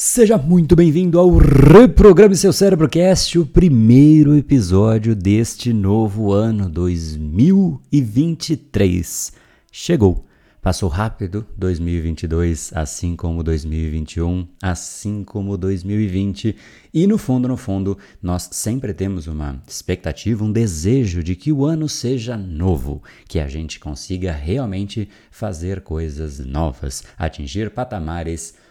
Seja muito bem-vindo ao Reprograme Seu Cérebrocast, o primeiro episódio deste novo ano 2023. Chegou! Passou rápido 2022, assim como 2021, assim como 2020. E no fundo, no fundo, nós sempre temos uma expectativa, um desejo de que o ano seja novo, que a gente consiga realmente fazer coisas novas, atingir patamares novos,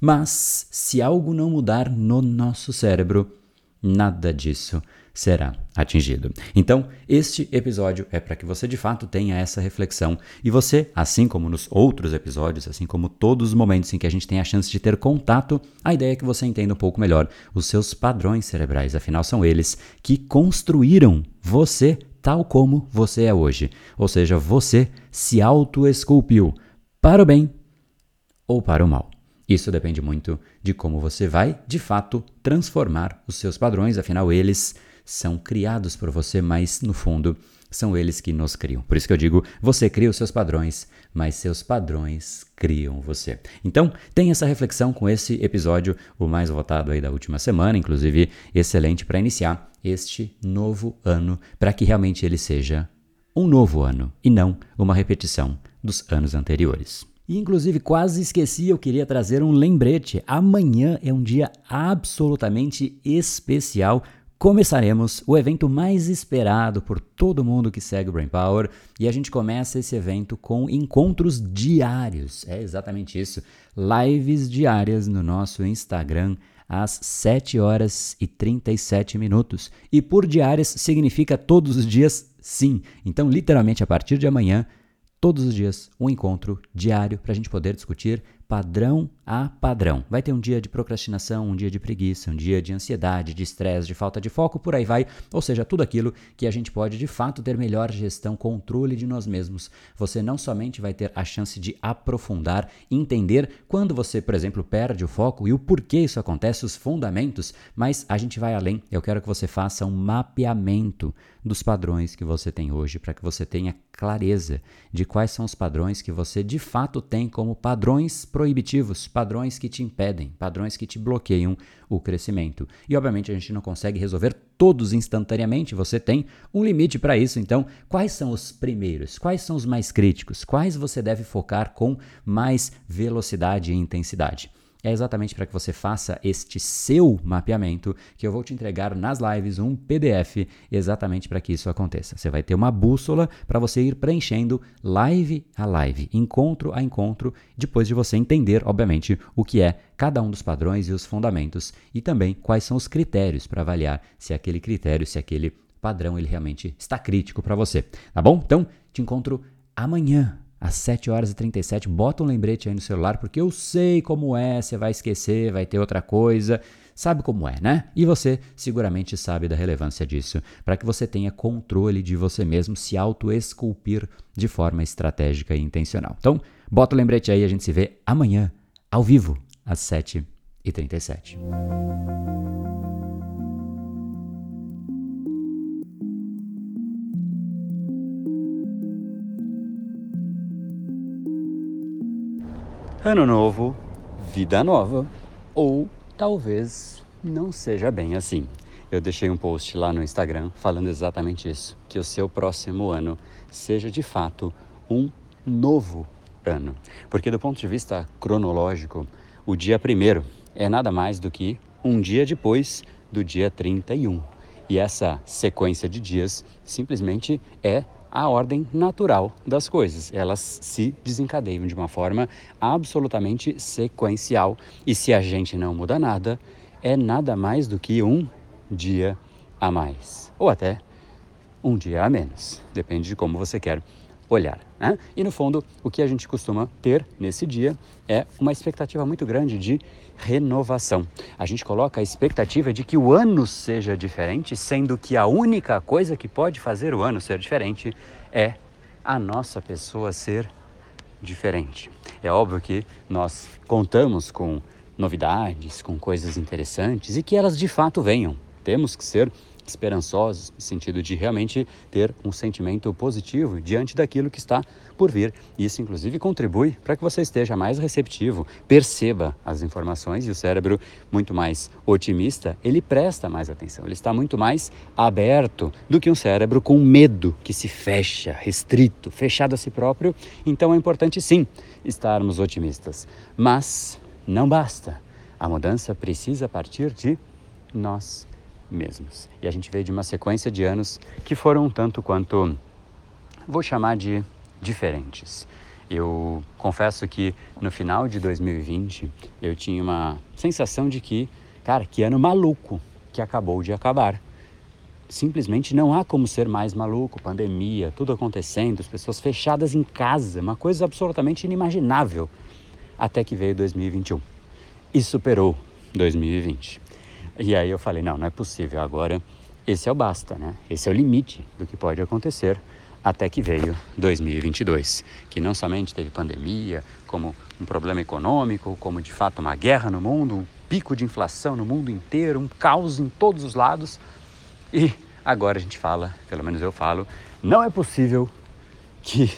mas se algo não mudar no nosso cérebro, nada disso será atingido. Então, este episódio é para que você de fato tenha essa reflexão e você, assim como nos outros episódios, assim como todos os momentos em que a gente tem a chance de ter contato, a ideia é que você entenda um pouco melhor os seus padrões cerebrais, afinal são eles que construíram você tal como você é hoje. Ou seja, você se autoesculpiu para o bem ou para o mal. Isso depende muito de como você vai, de fato, transformar os seus padrões, afinal, eles são criados por você, mas no fundo são eles que nos criam. Por isso que eu digo, você cria os seus padrões, mas seus padrões criam você. Então, tem essa reflexão com esse episódio, o mais votado aí da última semana, inclusive excelente para iniciar este novo ano, para que realmente ele seja um novo ano e não uma repetição dos anos anteriores. E, inclusive, quase esqueci, eu queria trazer um lembrete. Amanhã é um dia absolutamente especial. Começaremos o evento mais esperado por todo mundo que segue o Brain Power e a gente começa esse evento com encontros diários. É exatamente isso. Lives diárias no nosso Instagram às 7 horas e 37 minutos. E por diárias significa todos os dias, sim. Então, literalmente, a partir de amanhã, todos os dias um encontro diário para a gente poder discutir padrão a padrão. Vai ter um dia de procrastinação, um dia de preguiça, um dia de ansiedade, de estresse, de falta de foco, por aí vai. Ou seja, tudo aquilo que a gente pode de fato ter melhor gestão, controle de nós mesmos. Você não somente vai ter a chance de aprofundar, entender quando você, por exemplo, perde o foco e o porquê isso acontece, os fundamentos, mas a gente vai além. Eu quero que você faça um mapeamento dos padrões que você tem hoje, para que você tenha clareza de quais são os padrões que você de fato tem como padrões proibitivos, padrões que te impedem, padrões que te bloqueiam o crescimento. E obviamente a gente não consegue resolver todos instantaneamente, você tem um limite para isso. Então, quais são os primeiros? Quais são os mais críticos? Quais você deve focar com mais velocidade e intensidade? É exatamente para que você faça este seu mapeamento que eu vou te entregar nas lives um PDF exatamente para que isso aconteça. Você vai ter uma bússola para você ir preenchendo live a live, encontro a encontro, depois de você entender, obviamente, o que é cada um dos padrões e os fundamentos e também quais são os critérios para avaliar se aquele critério, se aquele padrão ele realmente está crítico para você. Tá bom? Então, te encontro amanhã às 7 horas e 37, bota um lembrete aí no celular, porque eu sei como é, você vai esquecer, vai ter outra coisa, sabe como é, né? E você seguramente sabe da relevância disso, para que você tenha controle de você mesmo, se auto-esculpir de forma estratégica e intencional. Então, bota o lembrete aí, a gente se vê amanhã, ao vivo, às 7 Ano novo, vida nova. Ou talvez não seja bem assim. Eu deixei um post lá no Instagram falando exatamente isso: que o seu próximo ano seja de fato um novo ano. Porque, do ponto de vista cronológico, o dia primeiro é nada mais do que um dia depois do dia 31. E essa sequência de dias simplesmente é a ordem natural das coisas. Elas se desencadeiam de uma forma absolutamente sequencial. E se a gente não muda nada, é nada mais do que um dia a mais. Ou até um dia a menos. Depende de como você quer olhar. Né? E no fundo, o que a gente costuma ter nesse dia é uma expectativa muito grande de renovação. A gente coloca a expectativa de que o ano seja diferente, sendo que a única coisa que pode fazer o ano ser diferente é a nossa pessoa ser diferente. É óbvio que nós contamos com novidades, com coisas interessantes e que elas de fato venham. Temos que ser esperançosos, no sentido de realmente ter um sentimento positivo diante daquilo que está por vir. Isso, inclusive, contribui para que você esteja mais receptivo, perceba as informações e o cérebro, muito mais otimista, ele presta mais atenção, ele está muito mais aberto do que um cérebro com medo, que se fecha, restrito, fechado a si próprio. Então é importante, sim, estarmos otimistas. Mas não basta. A mudança precisa partir de nós mesmos. E a gente veio de uma sequência de anos que foram um tanto quanto, vou chamar de diferentes. Eu confesso que no final de 2020 eu tinha uma sensação de que, cara, que ano maluco que acabou de acabar. Simplesmente não há como ser mais maluco, pandemia, tudo acontecendo, as pessoas fechadas em casa, uma coisa absolutamente inimaginável. Até que veio 2021 e superou 2020. E aí eu falei, não, não é possível, agora esse é o basta, né? Esse é o limite do que pode acontecer até que veio 2022, que não somente teve pandemia, como um problema econômico, como de fato uma guerra no mundo, um pico de inflação no mundo inteiro, um caos em todos os lados. E agora a gente fala, pelo menos eu falo, não é possível que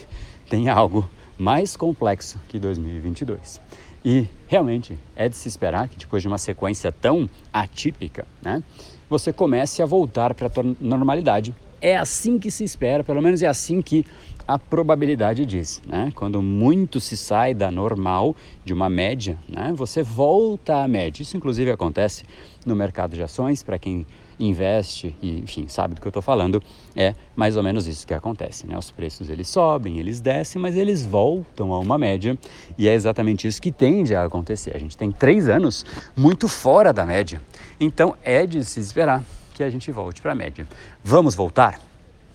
tenha algo mais complexo que 2022. E realmente é de se esperar que depois de uma sequência tão atípica, né, você comece a voltar para a normalidade é assim que se espera, pelo menos é assim que a probabilidade diz. Né? Quando muito se sai da normal, de uma média, né? você volta à média. Isso, inclusive, acontece no mercado de ações, para quem investe e, enfim, sabe do que eu estou falando, é mais ou menos isso que acontece. Né? Os preços eles sobem, eles descem, mas eles voltam a uma média e é exatamente isso que tende a acontecer. A gente tem três anos muito fora da média, então é de se esperar que a gente volte para a média. Vamos voltar?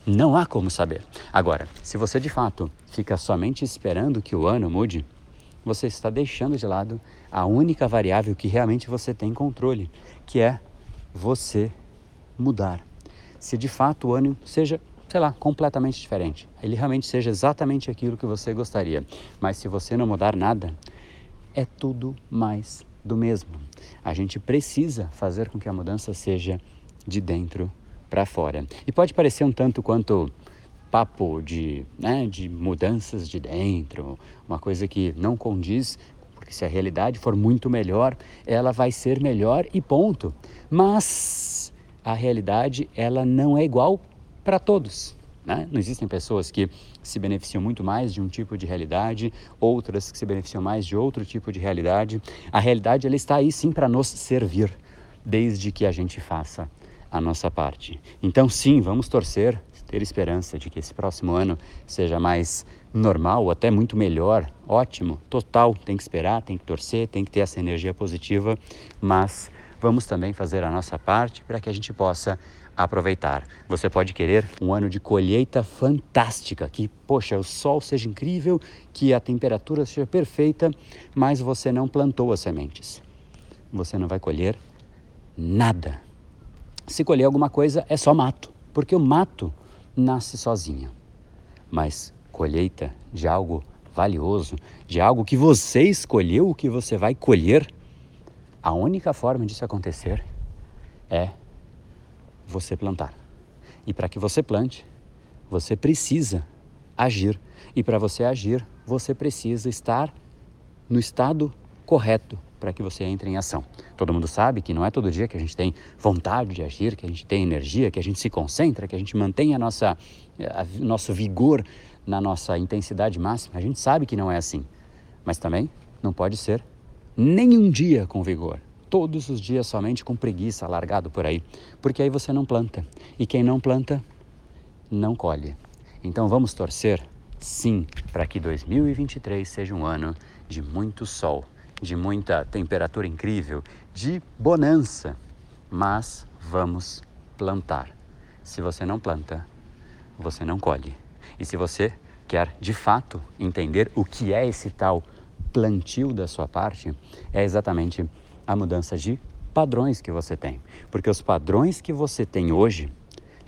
Não há como saber. Agora, se você de fato fica somente esperando que o ano mude, você está deixando de lado a única variável que realmente você tem controle, que é você mudar. Se de fato o ano seja, sei lá, completamente diferente, ele realmente seja exatamente aquilo que você gostaria, mas se você não mudar nada, é tudo mais do mesmo. A gente precisa fazer com que a mudança seja de dentro para fora. E pode parecer um tanto quanto papo de, né, de mudanças de dentro, uma coisa que não condiz, porque se a realidade for muito melhor, ela vai ser melhor e ponto. Mas a realidade ela não é igual para todos. Né? Não existem pessoas que se beneficiam muito mais de um tipo de realidade, outras que se beneficiam mais de outro tipo de realidade. A realidade ela está aí sim para nos servir, desde que a gente faça a nossa parte. Então, sim, vamos torcer, ter esperança de que esse próximo ano seja mais normal, ou até muito melhor, ótimo, total. Tem que esperar, tem que torcer, tem que ter essa energia positiva, mas vamos também fazer a nossa parte para que a gente possa aproveitar. Você pode querer um ano de colheita fantástica, que, poxa, o sol seja incrível, que a temperatura seja perfeita, mas você não plantou as sementes. Você não vai colher nada se colher alguma coisa é só mato, porque o mato nasce sozinho. Mas colheita de algo valioso, de algo que você escolheu, o que você vai colher, a única forma disso acontecer é você plantar. E para que você plante, você precisa agir. E para você agir, você precisa estar no estado correto para que você entre em ação. Todo mundo sabe que não é todo dia que a gente tem vontade de agir, que a gente tem energia, que a gente se concentra, que a gente mantém a nossa, a, nosso vigor na nossa intensidade máxima. A gente sabe que não é assim. Mas também não pode ser nenhum dia com vigor. Todos os dias somente com preguiça, largado por aí. Porque aí você não planta. E quem não planta, não colhe. Então vamos torcer, sim, para que 2023 seja um ano de muito sol de muita temperatura incrível, de bonança, mas vamos plantar. Se você não planta, você não colhe. E se você quer de fato entender o que é esse tal plantio da sua parte, é exatamente a mudança de padrões que você tem. Porque os padrões que você tem hoje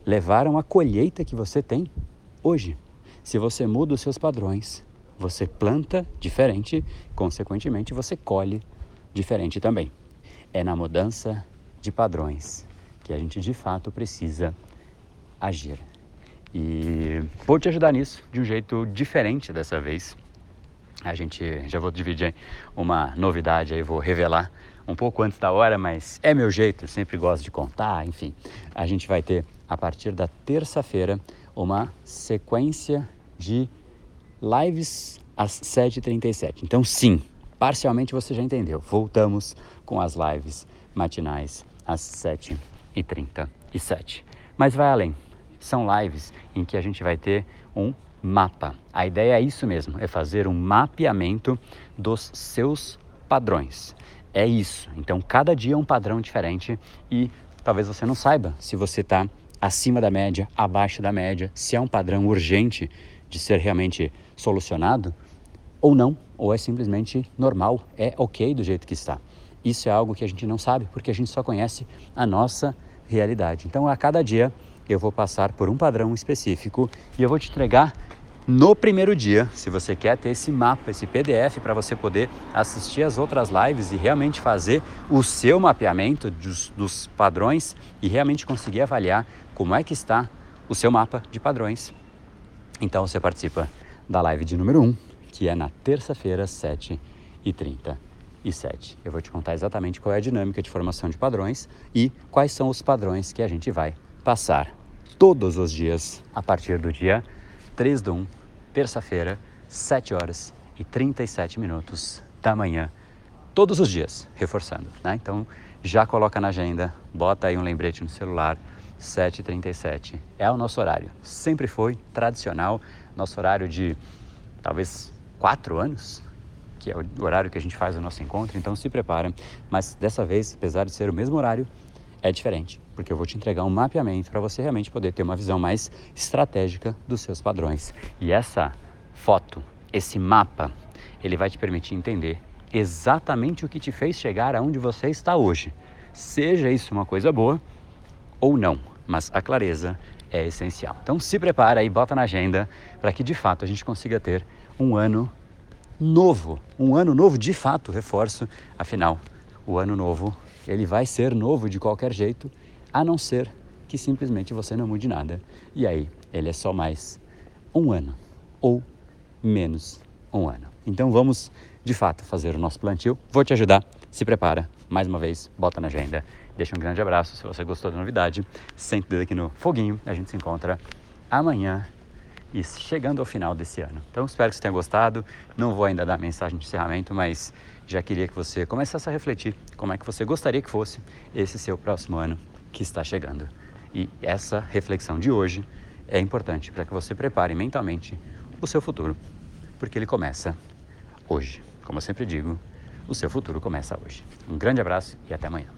levaram à colheita que você tem hoje. Se você muda os seus padrões, você planta diferente, consequentemente você colhe diferente também. É na mudança de padrões que a gente de fato precisa agir. E vou te ajudar nisso de um jeito diferente dessa vez. A gente já vou dividir uma novidade aí, vou revelar um pouco antes da hora, mas é meu jeito, sempre gosto de contar, enfim. A gente vai ter a partir da terça-feira uma sequência de lives às 7h37. Então, sim, parcialmente você já entendeu. Voltamos com as lives matinais às 7h37. Mas vai além. São lives em que a gente vai ter um mapa. A ideia é isso mesmo, é fazer um mapeamento dos seus padrões. É isso. Então, cada dia é um padrão diferente e talvez você não saiba se você está acima da média, abaixo da média, se é um padrão urgente de ser realmente solucionado ou não, ou é simplesmente normal, é ok do jeito que está. Isso é algo que a gente não sabe porque a gente só conhece a nossa realidade. Então, a cada dia eu vou passar por um padrão específico e eu vou te entregar no primeiro dia, se você quer ter esse mapa, esse PDF para você poder assistir as outras lives e realmente fazer o seu mapeamento dos, dos, padrões e realmente conseguir avaliar como é que está o seu mapa de padrões. Então você participa da live de número 1, que é na terça-feira, 7h37. Eu vou te contar exatamente qual é a dinâmica de formação de padrões e quais são os padrões que a gente vai passar todos os dias a partir do dia 3 do 1 terça-feira, 7 horas e 37 minutos da manhã, todos os dias, reforçando, né? Então, já coloca na agenda, bota aí um lembrete no celular, 7h37. É o nosso horário, sempre foi tradicional, nosso horário de talvez quatro anos, que é o horário que a gente faz o nosso encontro, então se prepara. Mas dessa vez, apesar de ser o mesmo horário, é diferente, porque eu vou te entregar um mapeamento para você realmente poder ter uma visão mais estratégica dos seus padrões. E essa foto, esse mapa, ele vai te permitir entender exatamente o que te fez chegar aonde você está hoje. Seja isso uma coisa boa ou não, mas a clareza é essencial. Então se prepara e bota na agenda para que de fato a gente consiga ter um ano novo, um ano novo de fato, reforço, afinal, o ano novo ele vai ser novo de qualquer jeito, a não ser que simplesmente você não mude nada. E aí, ele é só mais um ano ou menos um ano. Então vamos de fato fazer o nosso plantio. Vou te ajudar. Se prepara. Mais uma vez, bota na agenda. Deixa um grande abraço se você gostou da novidade. Sente dedo aqui no foguinho. A gente se encontra amanhã e chegando ao final desse ano. Então espero que você tenha gostado. Não vou ainda dar mensagem de encerramento, mas já queria que você começasse a refletir como é que você gostaria que fosse esse seu próximo ano que está chegando. E essa reflexão de hoje é importante para que você prepare mentalmente o seu futuro, porque ele começa hoje. Como eu sempre digo, o seu futuro começa hoje. Um grande abraço e até amanhã.